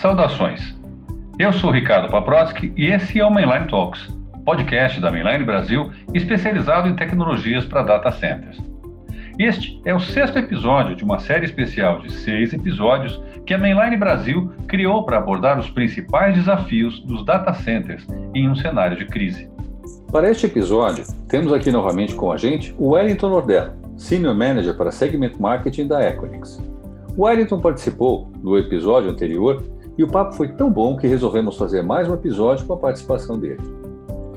Saudações. Eu sou Ricardo Paprotsky e esse é o Mainline Talks, podcast da Mainline Brasil especializado em tecnologias para data centers. Este é o sexto episódio de uma série especial de seis episódios que a Mainline Brasil criou para abordar os principais desafios dos data centers em um cenário de crise. Para este episódio, temos aqui novamente com a gente o Wellington Nordella, Senior Manager para Segment Marketing da Equinix. O Wellington participou do episódio anterior e o papo foi tão bom que resolvemos fazer mais um episódio com a participação dele.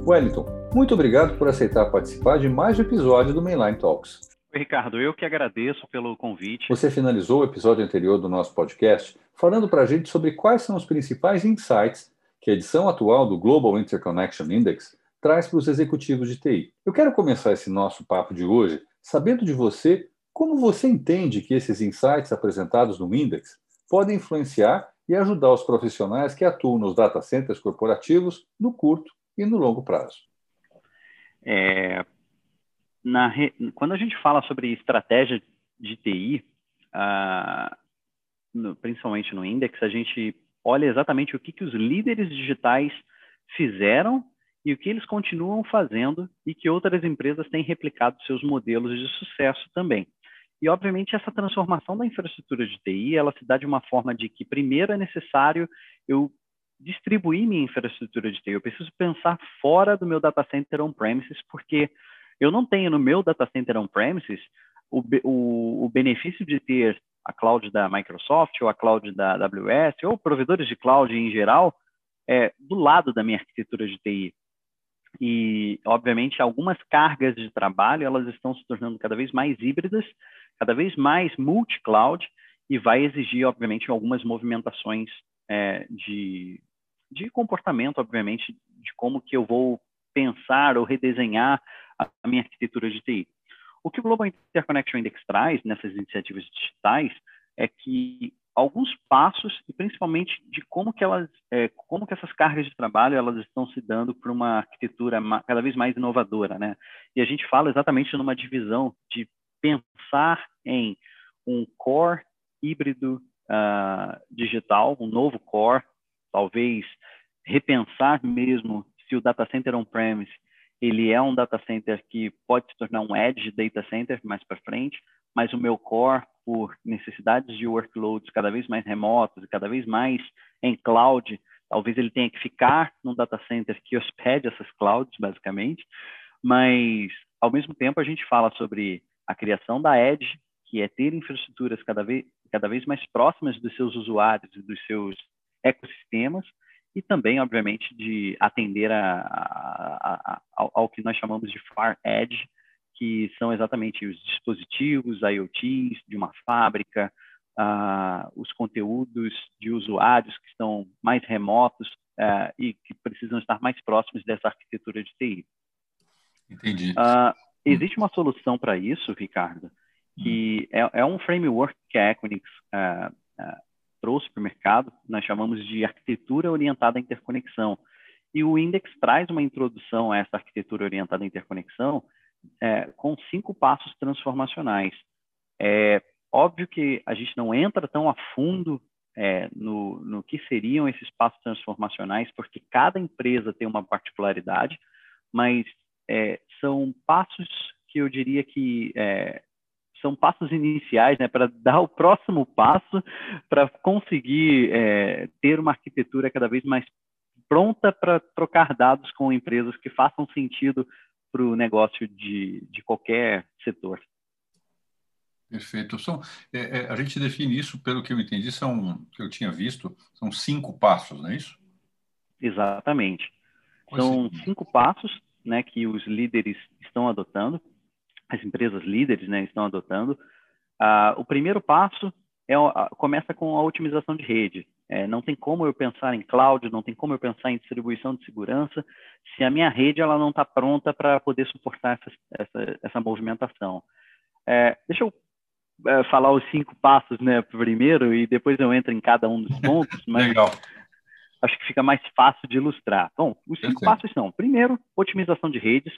Wellington, muito obrigado por aceitar participar de mais um episódio do Mainline Talks. Ricardo, eu que agradeço pelo convite. Você finalizou o episódio anterior do nosso podcast falando para a gente sobre quais são os principais insights que a edição atual do Global Interconnection Index traz para os executivos de TI. Eu quero começar esse nosso papo de hoje sabendo de você como você entende que esses insights apresentados no Index podem influenciar e ajudar os profissionais que atuam nos data centers corporativos no curto e no longo prazo. É, na, quando a gente fala sobre estratégia de TI, uh, no, principalmente no Index, a gente olha exatamente o que, que os líderes digitais fizeram e o que eles continuam fazendo e que outras empresas têm replicado seus modelos de sucesso também. E, obviamente, essa transformação da infraestrutura de TI, ela se dá de uma forma de que, primeiro, é necessário eu distribuir minha infraestrutura de TI. Eu preciso pensar fora do meu data center on-premises, porque eu não tenho no meu data center on-premises o, o, o, benefício de ter a cloud da Microsoft ou a cloud da AWS ou provedores de cloud em geral é, do lado da minha arquitetura de TI. E, obviamente, algumas cargas de trabalho elas estão se tornando cada vez mais híbridas cada vez mais multi-cloud e vai exigir, obviamente, algumas movimentações é, de, de comportamento, obviamente, de como que eu vou pensar ou redesenhar a, minha arquitetura de TI. O que o Global Interconnection Index traz nessas iniciativas digitais é que alguns passos e principalmente de como que elas, é, como que essas cargas de trabalho elas estão se dando para uma arquitetura cada vez mais inovadora, né? E a gente fala exatamente numa divisão de pensar em um core híbrido uh, digital, um novo core, talvez repensar mesmo se o data center on-premise ele é um data center que pode se tornar um edge data center mais para frente, mas o meu core, por necessidades de workloads cada vez mais remotos e cada vez mais em cloud, talvez ele tenha que ficar num data center que hospede essas clouds, basicamente, mas, ao mesmo tempo, a gente fala sobre a criação da Edge, que é ter infraestruturas cada vez, cada vez mais próximas dos seus usuários e dos seus ecossistemas, e também, obviamente, de atender a, a, a, ao, ao, que nós chamamos de Far Edge, que são exatamente os dispositivos IoTs de uma fábrica, uh, os conteúdos de usuários que estão mais remotos uh, e que precisam estar mais próximos dessa arquitetura de TI. Entendi. Uh, Existe uma solução para isso, Ricardo, que hum. é, é, um framework que a Equinix uh, uh, trouxe para o mercado, nós chamamos de arquitetura orientada à interconexão. E o Index traz uma introdução a essa arquitetura orientada à interconexão é, com cinco passos transformacionais. É óbvio que a gente não entra tão a fundo é, no, no que seriam esses passos transformacionais, porque cada empresa tem uma particularidade, mas é, são passos que eu diria que é, são passos iniciais né, para dar o próximo passo para conseguir é, ter uma arquitetura cada vez mais pronta para trocar dados com empresas que façam sentido para o negócio de, de qualquer setor. Perfeito. São, é, é, a gente define isso, pelo que eu entendi, são que eu tinha visto, são cinco passos, não é isso? Exatamente. São cinco passos né, que os líderes estão adotando, as empresas líderes né, estão adotando. Uh, o primeiro passo é, começa com a otimização de rede. É, não tem como eu pensar em cloud, não tem como eu pensar em distribuição de segurança se a minha rede ela não está pronta para poder suportar essa, essa, essa movimentação. É, deixa eu é, falar os cinco passos né, primeiro e depois eu entro em cada um dos pontos. Mas, Legal acho que fica mais fácil de ilustrar. Bom, os cinco passos são: primeiro, otimização de redes,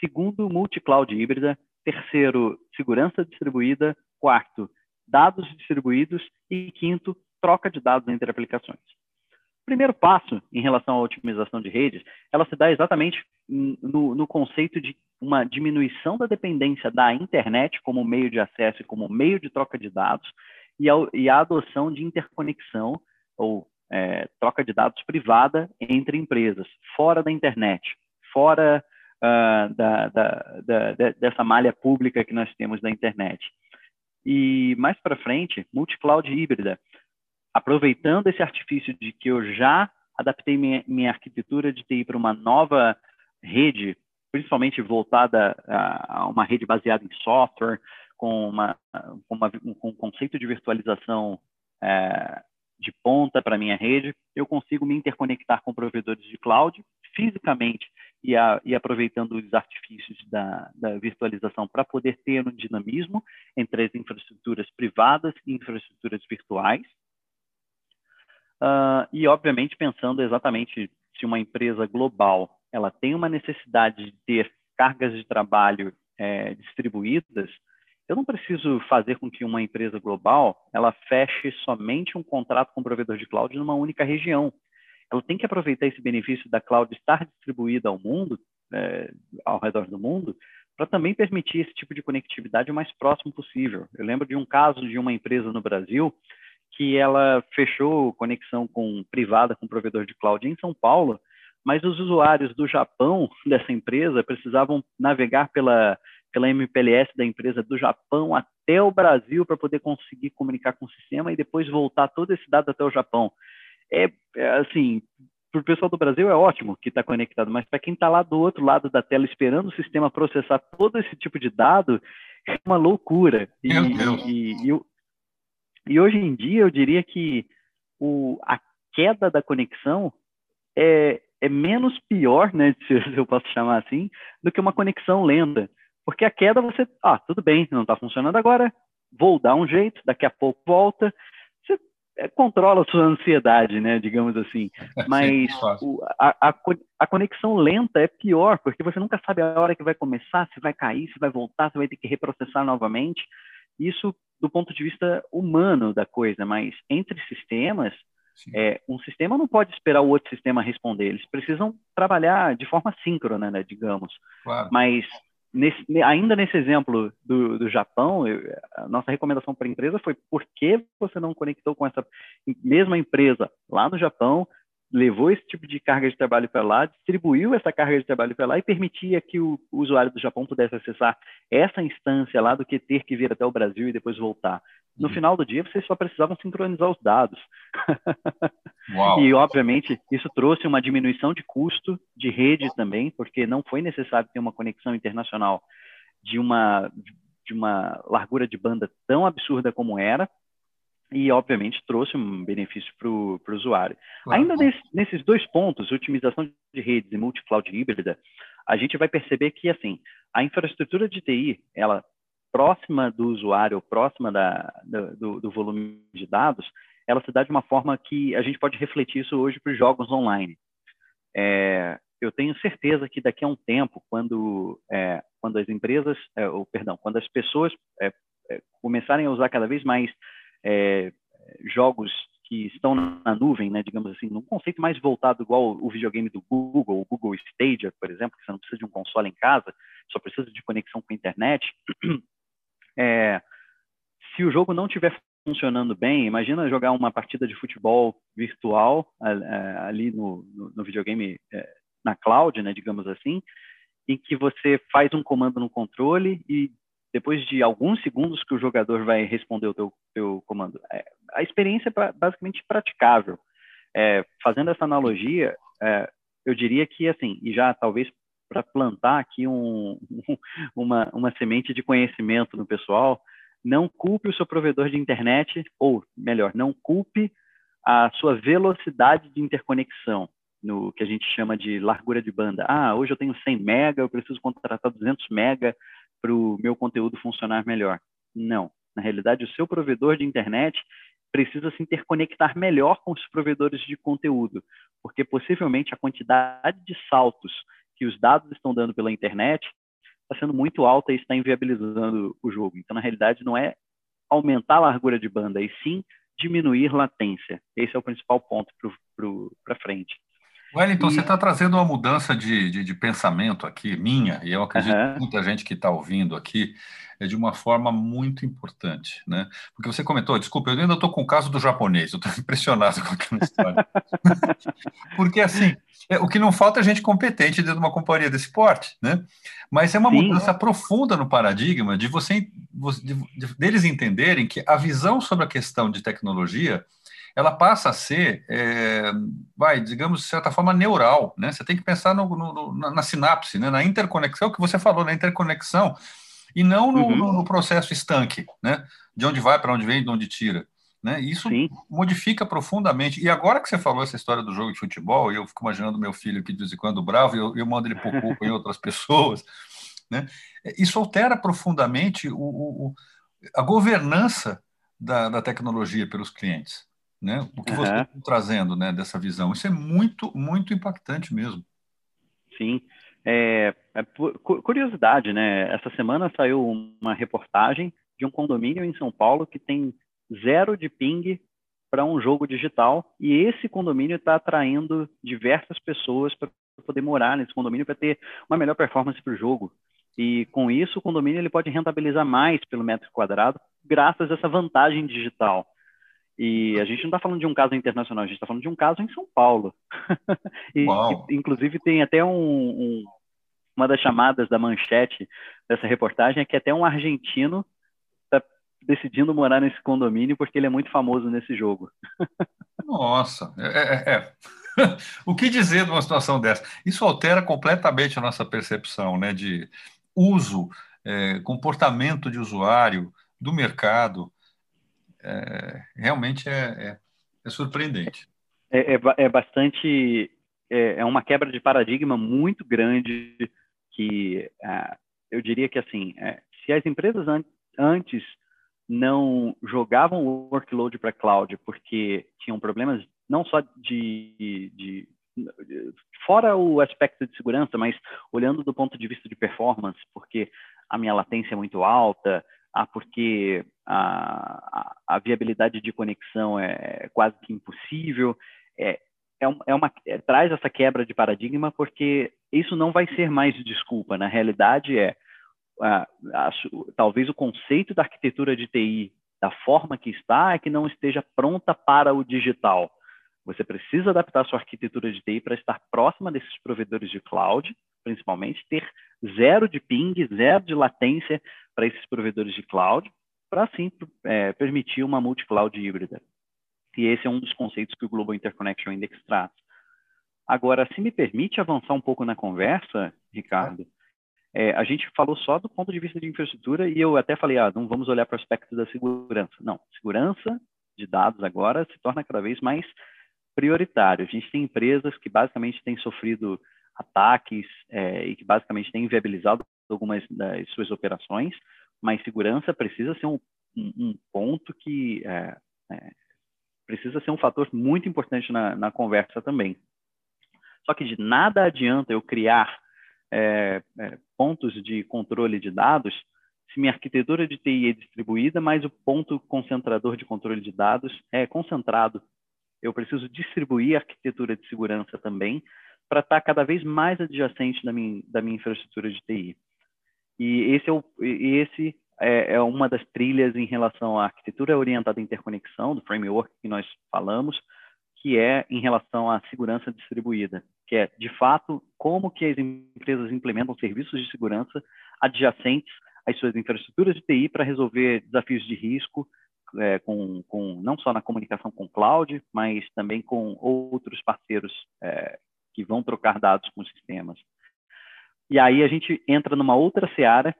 segundo, multi-cloud híbrida, terceiro, segurança distribuída, quarto, dados distribuídos. E quinto, troca de dados entre aplicações. primeiro passo em relação à otimização de redes, ela se dá exatamente no, no, conceito de uma diminuição da dependência da internet como meio de acesso e como meio de troca de dados e a, e a adoção de interconexão ou é, troca de dados privada entre empresas, fora da internet, fora uh, da, da, da, dessa malha pública que nós temos da internet. E mais para frente, multi-cloud híbrida, aproveitando esse artifício de que eu já adaptei minha, minha arquitetura de TI para uma nova rede, principalmente voltada a, a uma rede baseada em software, com, uma, com, uma, com um conceito de virtualização é, ponta para minha rede, eu consigo me interconectar com provedores de cloud fisicamente e, a, e aproveitando os artifícios da, da virtualização para poder ter um dinamismo entre as infraestruturas privadas e infraestruturas virtuais. Uh, e, obviamente, pensando exatamente se uma empresa global ela tem uma necessidade de ter cargas de trabalho é, distribuídas, eu não preciso fazer com que uma empresa global ela feche somente um contrato com o provedor de cloud numa única região. Ela tem que aproveitar esse benefício da cloud estar distribuída ao mundo, é, ao redor do mundo, para também permitir esse tipo de conectividade o mais próximo possível. Eu lembro de um caso de uma empresa no Brasil que ela fechou conexão com privada com provedor de cloud em São Paulo, mas os usuários do Japão dessa empresa precisavam navegar pela pela MPLS da empresa do Japão até o Brasil para poder conseguir comunicar com o sistema e depois voltar todo esse dado até o Japão. É, é assim, para o pessoal do Brasil é ótimo que está conectado, mas para quem está lá do outro lado da tela esperando o sistema processar todo esse tipo de dado, é uma loucura. E. E, e, e hoje em dia, eu diria que o, a queda da conexão é, é menos pior, né, se eu posso chamar assim, do que uma conexão lenta. Porque a queda você, ah, tudo bem, não está funcionando agora, vou dar um jeito, daqui a pouco volta. Você é, controla a sua ansiedade, né, digamos assim. Mas o, a, a, a, conexão lenta é pior, porque você nunca sabe a hora que vai começar, se vai cair, se vai voltar, se vai ter que reprocessar novamente. Isso do ponto de vista humano da coisa, mas entre sistemas, é, um sistema não pode esperar o outro sistema responder, eles precisam trabalhar de forma síncrona, né, digamos. Claro. Mas nesse, ainda nesse exemplo do, do Japão, eu, a nossa recomendação para a empresa foi por que você não conectou com essa mesma empresa lá no Japão, levou esse tipo de carga de trabalho para lá, distribuiu essa carga de trabalho para lá e permitia que o, o, usuário do Japão pudesse acessar essa instância lá do que ter que vir até o Brasil e depois voltar. No uhum. final do dia, vocês só precisavam sincronizar os dados. e, obviamente, isso trouxe uma diminuição de custo de rede também, porque não foi necessário ter uma conexão internacional de uma, de uma largura de banda tão absurda como era, e, obviamente, trouxe um benefício para o usuário. Claro. Ainda nesse, nesses dois pontos, otimização de redes e multi-cloud híbrida, a gente vai perceber que, assim, a infraestrutura de TI, ela próxima do usuário, próxima da, do, do, volume de dados, ela se dá de uma forma que a gente pode refletir isso hoje para os jogos online. É, eu tenho certeza que daqui a um tempo, quando, é, quando as empresas, é, ou, perdão, quando as pessoas é, é, começarem a usar cada vez mais é, jogos que estão na nuvem, né, digamos assim, num conceito mais voltado igual o videogame do Google, o Google Stadia, por exemplo, que você não precisa de um console em casa, só precisa de conexão com a internet. É, se o jogo não estiver funcionando bem, imagina jogar uma partida de futebol virtual ali no, no, no videogame é, na cloud, né, digamos assim, em que você faz um comando no controle e depois de alguns segundos que o jogador vai responder o teu, teu comando. É, a experiência é basicamente praticável. É, fazendo essa analogia, é, eu diria que, assim, e já talvez para plantar aqui um, uma, uma semente de conhecimento no pessoal, não culpe o seu provedor de internet, ou melhor, não culpe a sua velocidade de interconexão, no que a gente chama de largura de banda. Ah, hoje eu tenho 100 mega, eu preciso contratar 200 mega para o meu conteúdo funcionar melhor. Não. Na realidade, o seu provedor de internet precisa se interconectar melhor com os provedores de conteúdo, porque possivelmente a quantidade de saltos que os dados estão dando pela internet está sendo muito alta e está inviabilizando o jogo. Então, na realidade, não é aumentar a largura de banda, e sim diminuir latência. Esse é o principal ponto para frente. Wellington, e... você está trazendo uma mudança de, de, de, pensamento aqui, minha, e eu acredito uhum. que muita gente que está ouvindo aqui, é de uma forma muito importante, né? Porque você comentou, desculpa, eu ainda estou com o caso do japonês, eu estou impressionado com aquela história. Porque, assim, é, o que não falta é gente competente dentro de uma companhia desse porte, né? Mas é uma Sim. mudança profunda no paradigma de você, de, de, deles entenderem que a visão sobre a questão de tecnologia ela passa a ser, é, vai, digamos, de certa forma, neural, né? Você tem que pensar no, no, na, na, sinapse, né? na interconexão, que você falou, na interconexão, e não no, uhum. processo estanque, né? De onde vai, para onde vem, de onde tira. Né? Isso Sim. modifica profundamente. E agora que você falou essa história do jogo de futebol, eu fico imaginando meu filho que de vez em quando bravo, eu, eu mando ele por culpa em outras pessoas, né? Isso altera profundamente o, o, a governança da, da tecnologia pelos clientes né? O que uhum. você está trazendo, né, dessa visão. Isso é muito, muito impactante mesmo. Sim. É, é, curiosidade, né? Essa semana saiu uma reportagem de um condomínio em São Paulo que tem zero de ping para um jogo digital e esse condomínio está atraindo diversas pessoas para poder morar nesse condomínio para ter uma melhor performance para o jogo. E com isso, o condomínio ele pode rentabilizar mais pelo metro quadrado graças a essa vantagem digital. E a gente não está falando de um caso internacional, a gente está falando de um caso em São Paulo. e, e, inclusive, tem até um, um, uma das chamadas da manchete dessa reportagem é que até um argentino está decidindo morar nesse condomínio porque ele é muito famoso nesse jogo. Nossa, é, é, é. o que dizer de uma situação dessa? Isso altera completamente a nossa percepção né, de uso, é, comportamento de usuário, do mercado é, realmente é, é, é surpreendente. É, é, é bastante. É, é, uma quebra de paradigma muito grande que é, eu diria que assim, se as empresas an antes não jogavam o workload para cloud porque tinham problemas não só de, de, de, fora o aspecto de segurança, mas olhando do ponto de vista de performance, porque a minha latência é muito alta, ah, porque a, a, a, viabilidade de conexão é quase que impossível. É, é, é uma, é, traz essa quebra de paradigma porque isso não vai ser mais desculpa. Na realidade, é a, talvez o conceito da arquitetura de TI da forma que está é que não esteja pronta para o digital. Você precisa adaptar sua arquitetura de TI para estar próxima desses provedores de cloud, principalmente, ter zero de ping, zero de latência para esses provedores de cloud, para assim é, permitir uma multi-cloud híbrida. E esse é um dos conceitos que o Global Interconnection Index traz. Agora, se me permite avançar um pouco na conversa, Ricardo, é, a gente falou só do ponto de vista de infraestrutura e eu até falei, ah, não vamos olhar para o aspecto da segurança. Não, segurança de dados agora se torna cada vez mais prioritário. A gente tem empresas que basicamente têm sofrido ataques é, e que basicamente têm inviabilizado algumas das suas operações, mas segurança precisa ser um, um, um ponto que é, é, precisa ser um fator muito importante na, na, conversa também. Só que de nada adianta eu criar é, é, pontos de controle de dados se minha arquitetura de TI é distribuída, mas o ponto concentrador de controle de dados é concentrado. Eu preciso distribuir a arquitetura de segurança também para estar tá cada vez mais adjacente da minha, da minha infraestrutura de TI. E esse é, o, esse é, é uma das trilhas em relação à arquitetura orientada à interconexão, do framework que nós falamos, que é em relação à segurança distribuída, que é, de fato, como que as empresas implementam serviços de segurança adjacentes às suas infraestruturas de TI para resolver desafios de risco, é, com, com, não só na comunicação com cloud, mas também com outros parceiros é, que vão trocar dados com sistemas. E aí a gente entra numa outra seara,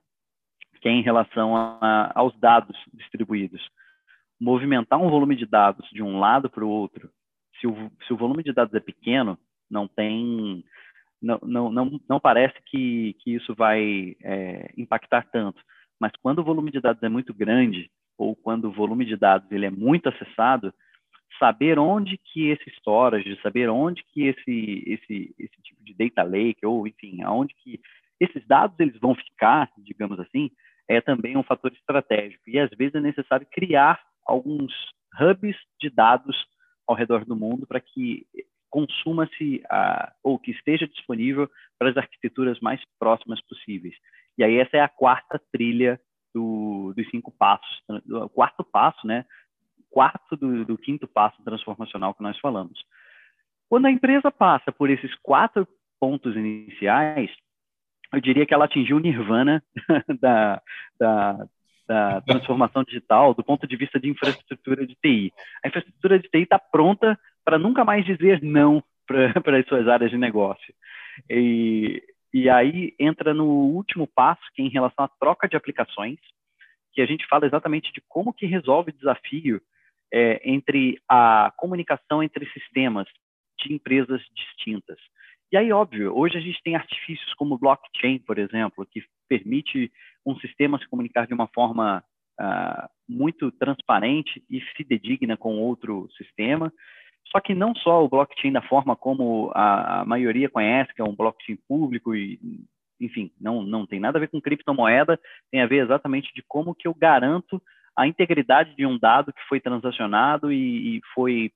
que é em relação a, aos dados distribuídos. Movimentar um volume de dados de um lado para o outro, se o, se o volume de dados é pequeno, não tem, não, não, não, não parece que, que isso vai é, impactar tanto. Mas quando o volume de dados é muito grande, ou quando o volume de dados ele é muito acessado, saber onde que esse storage, saber onde que esse, esse, esse tipo de data lake, ou enfim, aonde que esses dados eles vão ficar, digamos assim, é também um fator estratégico. E às vezes é necessário criar alguns hubs de dados ao redor do mundo para que consuma-se ou que esteja disponível para as arquiteturas mais próximas possíveis. E aí essa é a quarta trilha do, dos cinco passos, o quarto passo, né? Quarto do, do quinto passo transformacional que nós falamos. Quando a empresa passa por esses quatro pontos iniciais, eu diria que ela atingiu o nirvana da, da, da transformação digital do ponto de vista de infraestrutura de TI. A infraestrutura de TI está pronta para nunca mais dizer não para as suas áreas de negócio. E, e aí entra no último passo, que é em relação à troca de aplicações, que a gente fala exatamente de como que resolve o desafio é, entre a comunicação entre sistemas de empresas distintas. E aí, óbvio, hoje a gente tem artifícios como blockchain, por exemplo, que permite um sistema se comunicar de uma forma uh, muito transparente e fidedigna com outro sistema. Só que não só o blockchain da forma como a, a maioria conhece, que é um blockchain público e enfim, não, não tem nada a ver com criptomoeda, tem a ver exatamente de como que eu garanto a integridade de um dado que foi transacionado e, e foi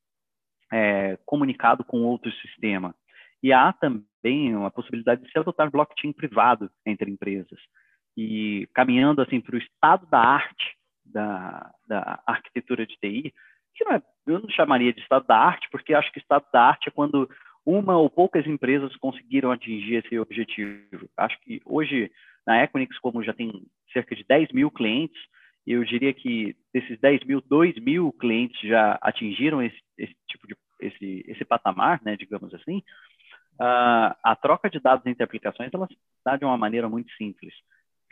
é, comunicado com outro sistema. E há também uma possibilidade de se adotar blockchain privado entre empresas. E caminhando assim para o estado da arte da, da arquitetura de TI, que não é, eu não chamaria de estado da arte, porque acho que estado da arte é quando uma ou poucas empresas conseguiram atingir esse objetivo. Acho que hoje, na Equinix, como já tem cerca de 10 mil clientes, eu diria que desses 10 mil, 2 mil clientes já atingiram esse, esse tipo de esse, esse patamar, né, digamos assim, uh, a troca de dados entre aplicações ela se dá de uma maneira muito simples.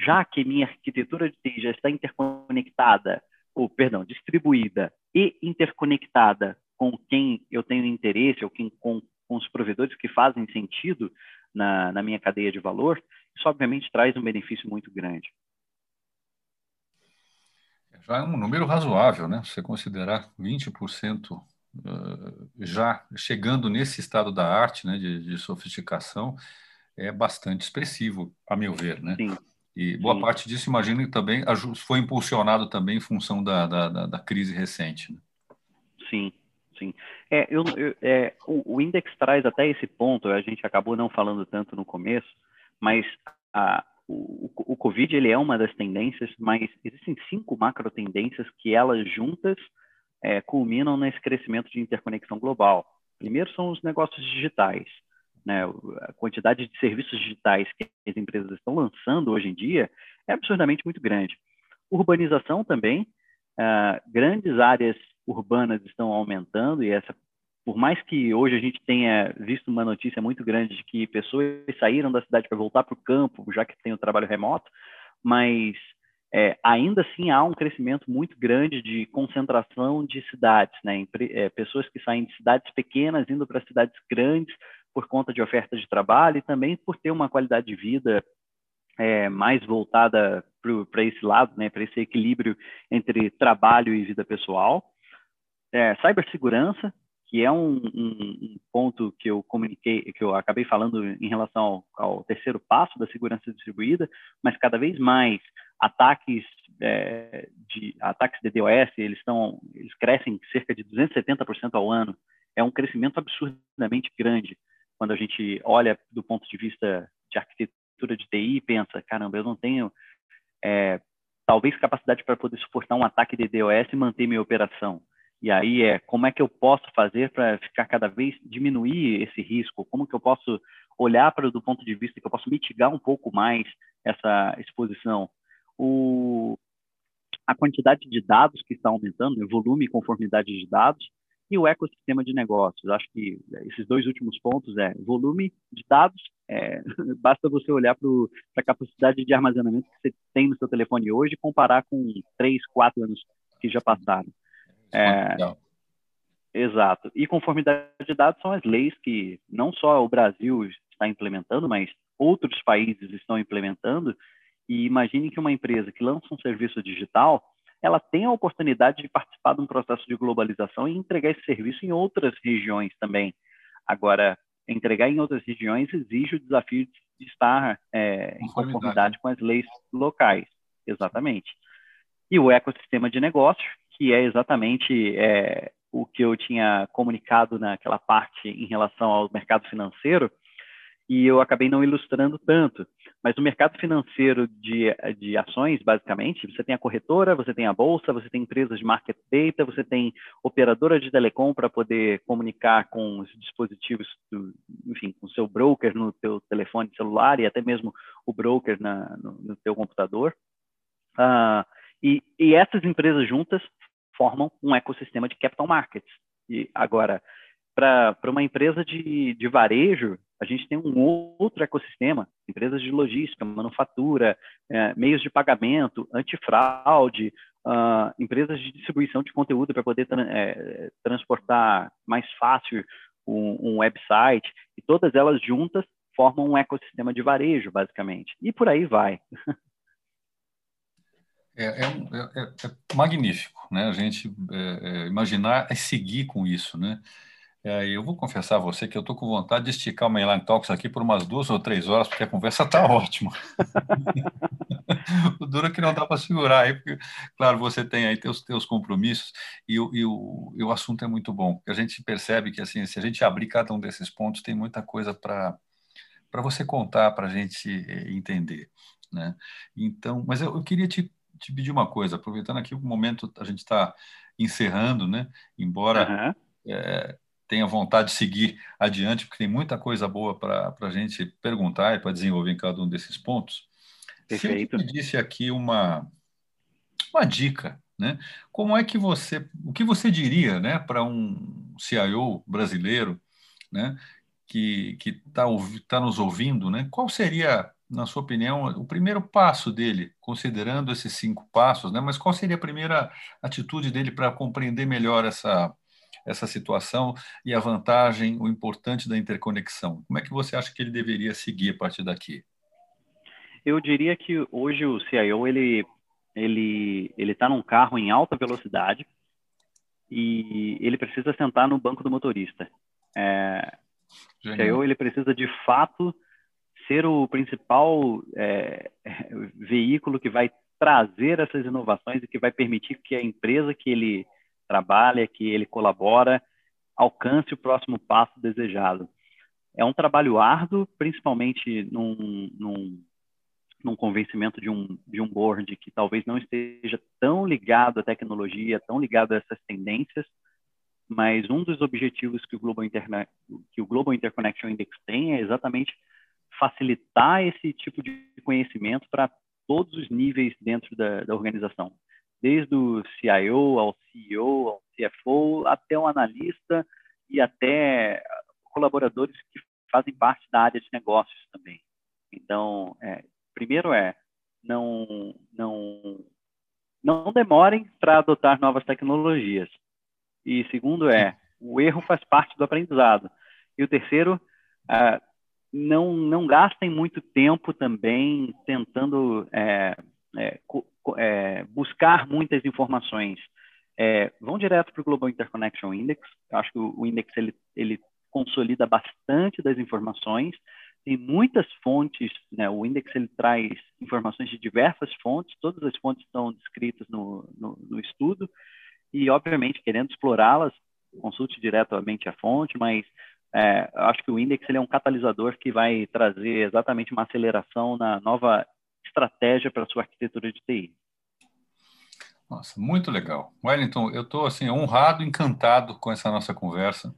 Já que minha arquitetura de TI já está interconectada, ou, perdão, distribuída e interconectada com quem eu tenho interesse, ou quem, com, com os provedores que fazem sentido na, na minha cadeia de valor, isso obviamente traz um benefício muito grande. Já é um número razoável, né? Você considerar 20% já chegando nesse estado da arte, né, de, de, sofisticação, é bastante expressivo, a meu ver, né? Sim. E boa Sim. parte disso, imagino que também foi impulsionado também em função da, da, da, da crise recente. Né? Sim, sim. É, eu, eu, é, o, o Index traz até esse ponto, a gente acabou não falando tanto no começo, mas a, o, o Covid ele é uma das tendências, mas existem cinco macro tendências que elas juntas é, culminam nesse crescimento de interconexão global. Primeiro são os negócios digitais. Né? A quantidade de serviços digitais que as empresas estão lançando hoje em dia é absurdamente muito grande. Urbanização também, uh, grandes áreas urbanas estão aumentando e essa, por mais que hoje a gente tenha visto uma notícia muito grande de que pessoas saíram da cidade para voltar para o campo, já que tem o trabalho remoto, mas é, ainda assim há um crescimento muito grande de concentração de cidades, né? É, pessoas que saem de cidades pequenas indo para cidades grandes por conta de oferta de trabalho e também por ter uma qualidade de vida é, mais voltada para esse lado, né? Para esse equilíbrio entre trabalho e vida pessoal. É, cibersegurança, que é um, um, um, ponto que eu comuniquei, que eu acabei falando em relação ao, ao terceiro passo da segurança distribuída, mas cada vez mais ataques é, de ataques de DOS, eles estão, eles crescem cerca de 270% ao ano. É um crescimento absurdamente grande quando a gente olha do ponto de vista de arquitetura de TI e pensa, caramba, eu não tenho é, talvez capacidade para poder suportar um ataque de DOS e manter minha operação. E aí é como é que eu posso fazer para ficar cada vez diminuir esse risco? Como que eu posso olhar para do ponto de vista que eu posso mitigar um pouco mais essa exposição? O, a quantidade de dados que está aumentando, o volume e conformidade de dados, e o ecossistema de negócios. Acho que esses dois últimos pontos é volume de dados, é, basta você olhar para a capacidade de armazenamento que você tem no seu telefone hoje e comparar com três, quatro anos que já passaram. É, exato. E conformidade de dados são as leis que não só o Brasil está implementando, mas outros países estão implementando. E imagine que uma empresa que lança um serviço digital, ela tem a oportunidade de participar de um processo de globalização e entregar esse serviço em outras regiões também. Agora, entregar em outras regiões exige o desafio de estar é, em conformidade com as leis locais. Exatamente. E o ecossistema de negócios, que é exatamente é, o que eu tinha comunicado naquela parte em relação ao mercado financeiro, e eu acabei não ilustrando tanto. Mas no mercado financeiro de, de ações, basicamente, você tem a corretora, você tem a bolsa, você tem empresas de market data, você tem operadora de telecom para poder comunicar com os dispositivos, do, enfim, com o seu broker no teu telefone celular e até mesmo o broker na, no, no teu computador. Uh, e, e essas empresas juntas formam um ecossistema de capital markets. E agora, para uma empresa de, de varejo, a gente tem um outro ecossistema, empresas de logística, manufatura, é, meios de pagamento, antifraude, uh, empresas de distribuição de conteúdo para poder tra é, transportar mais fácil um, um website, e todas elas juntas formam um ecossistema de varejo, basicamente. E por aí vai. É, é, é, é, magnífico, né? A gente é, é, imaginar e seguir com isso, né? É, eu vou confessar a você que eu estou com vontade de esticar o Mainline Talks aqui por umas duas ou três horas, porque a conversa está ótima. o duro é que não dá para segurar aí, porque, claro, você tem aí teus, teus compromissos e, e, o, e o assunto é muito bom. A gente percebe que, assim, se a gente abrir cada um desses pontos, tem muita coisa para você contar, para a gente entender. Né? Então, mas eu, eu queria te, te pedir uma coisa, aproveitando aqui o momento, a gente está encerrando, né? embora. Uhum. É, tenha vontade de seguir adiante, porque tem muita coisa boa para a gente perguntar e para desenvolver em cada um desses pontos. Perfeito. Se eu te disse aqui uma, uma dica, né? Como é que você, o que você diria, né, para um CIO brasileiro, né, que que está tá nos ouvindo, né? Qual seria, na sua opinião, o primeiro passo dele, considerando esses cinco passos, né? Mas qual seria a primeira atitude dele para compreender melhor essa essa situação e a vantagem, o importante da interconexão. Como é que você acha que ele deveria seguir a partir daqui? Eu diria que hoje o CIO ele ele ele está num carro em alta velocidade e ele precisa sentar no banco do motorista. É, o CIO ele precisa de fato ser o principal é, veículo que vai trazer essas inovações e que vai permitir que a empresa que ele trabalha, que ele colabora, alcance o próximo passo desejado. É um trabalho árduo, principalmente num, num, num convencimento de um, de um board que talvez não esteja tão ligado à tecnologia, tão ligado a essas tendências, mas um dos objetivos que o Global, Internet, que o Global Interconnection Index tem é exatamente facilitar esse tipo de conhecimento para todos os níveis dentro da, da organização desde o CIO ao CEO, ao CFO, até o analista e até colaboradores que fazem parte da área de negócios também. Então, é, primeiro é não não não demorem para adotar novas tecnologias. E segundo é o erro faz parte do aprendizado. E o terceiro, é, não não gastem muito tempo também tentando é, é, é, buscar muitas informações, é, vão direto para o Global Interconnection Index. Eu acho que o, o index ele, ele consolida bastante das informações. Tem muitas fontes, né? o index ele traz informações de diversas fontes, todas as fontes estão descritas no, no, no estudo, e, obviamente, querendo explorá-las, consulte diretamente a fonte, mas é, eu acho que o index ele é um catalisador que vai trazer exatamente uma aceleração na nova estratégia para a sua arquitetura de TI. Nossa, muito legal. Wellington, eu estou assim, honrado, encantado com essa nossa conversa.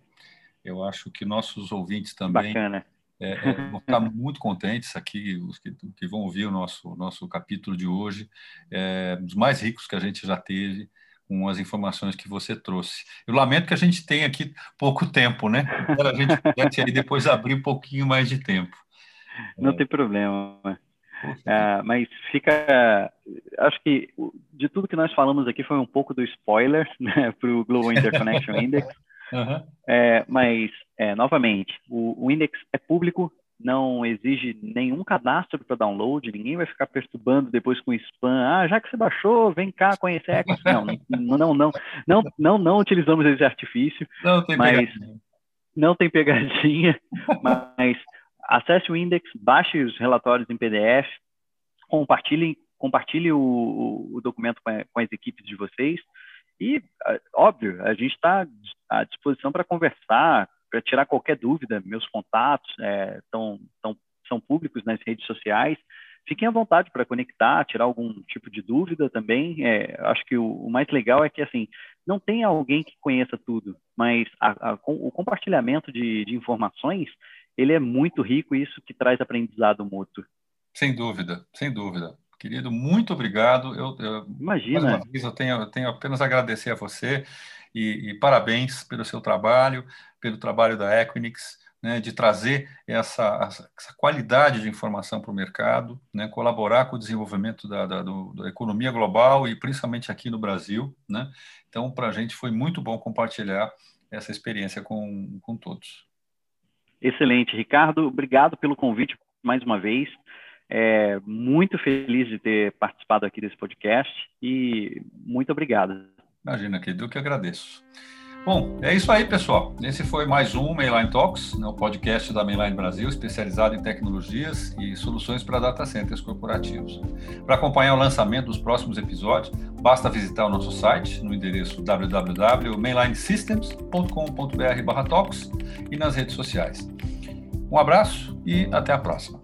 Eu acho que nossos ouvintes também Bacana. É, é, vão ficar muito contentes aqui, os que, que, vão ouvir o nosso, nosso capítulo de hoje, é, dos mais ricos que a gente já teve, com as informações que você trouxe. Eu lamento que a gente tenha aqui pouco tempo, né? A gente pudesse aí depois abrir um pouquinho mais de tempo. Não é. tem problema. É, mas fica. Acho que de tudo que nós falamos aqui foi um pouco do spoiler né, para o Global Interconnection Index. Uhum. É, mas, é, novamente, o, o index é público, não exige nenhum cadastro para download, ninguém vai ficar perturbando depois com spam. Ah, já que você baixou, vem cá conhecer. Não, não, não, não, não, não, não utilizamos esse artifício. Não tem mas pegadinha. Não tem pegadinha, mas acesse o index, baixe os relatórios em PDF, compartilhe, compartilhe o, o documento com, a, com, as equipes de vocês E, óbvio, a gente está à disposição para conversar, para tirar qualquer dúvida. Meus contatos é, tão, tão, são públicos nas redes sociais. Fiquem à vontade para conectar, tirar algum tipo de dúvida também. É, acho que o, o, mais legal é que assim não tem alguém que conheça tudo, mas a, a, o compartilhamento de, de informações ele é muito rico e isso que traz aprendizado mútuo. Sem dúvida, sem dúvida. Querido, muito obrigado. Eu, eu, Imagina. Mais uma vez, eu tenho, eu tenho apenas a agradecer a você e, e, parabéns pelo seu trabalho, pelo trabalho da Equinix, né, de trazer essa, essa qualidade de informação para o mercado, né, colaborar com o desenvolvimento da, da, do, da, economia global e principalmente aqui no Brasil. Né? Então, para a gente foi muito bom compartilhar essa experiência com, com todos. Excelente, Ricardo. Obrigado pelo convite mais uma vez. É, muito feliz de ter participado aqui desse podcast e muito obrigado. Imagina, querido, eu que agradeço. Bom, é isso aí, pessoal. Esse foi mais um Mainline Talks, né, o podcast da Mainline Brasil, especializado em tecnologias e soluções para data centers corporativos. Para acompanhar o lançamento dos próximos episódios, basta visitar o nosso site no endereço www.mainlinesystems.com.br/talks e nas redes sociais. Um abraço e até a próxima.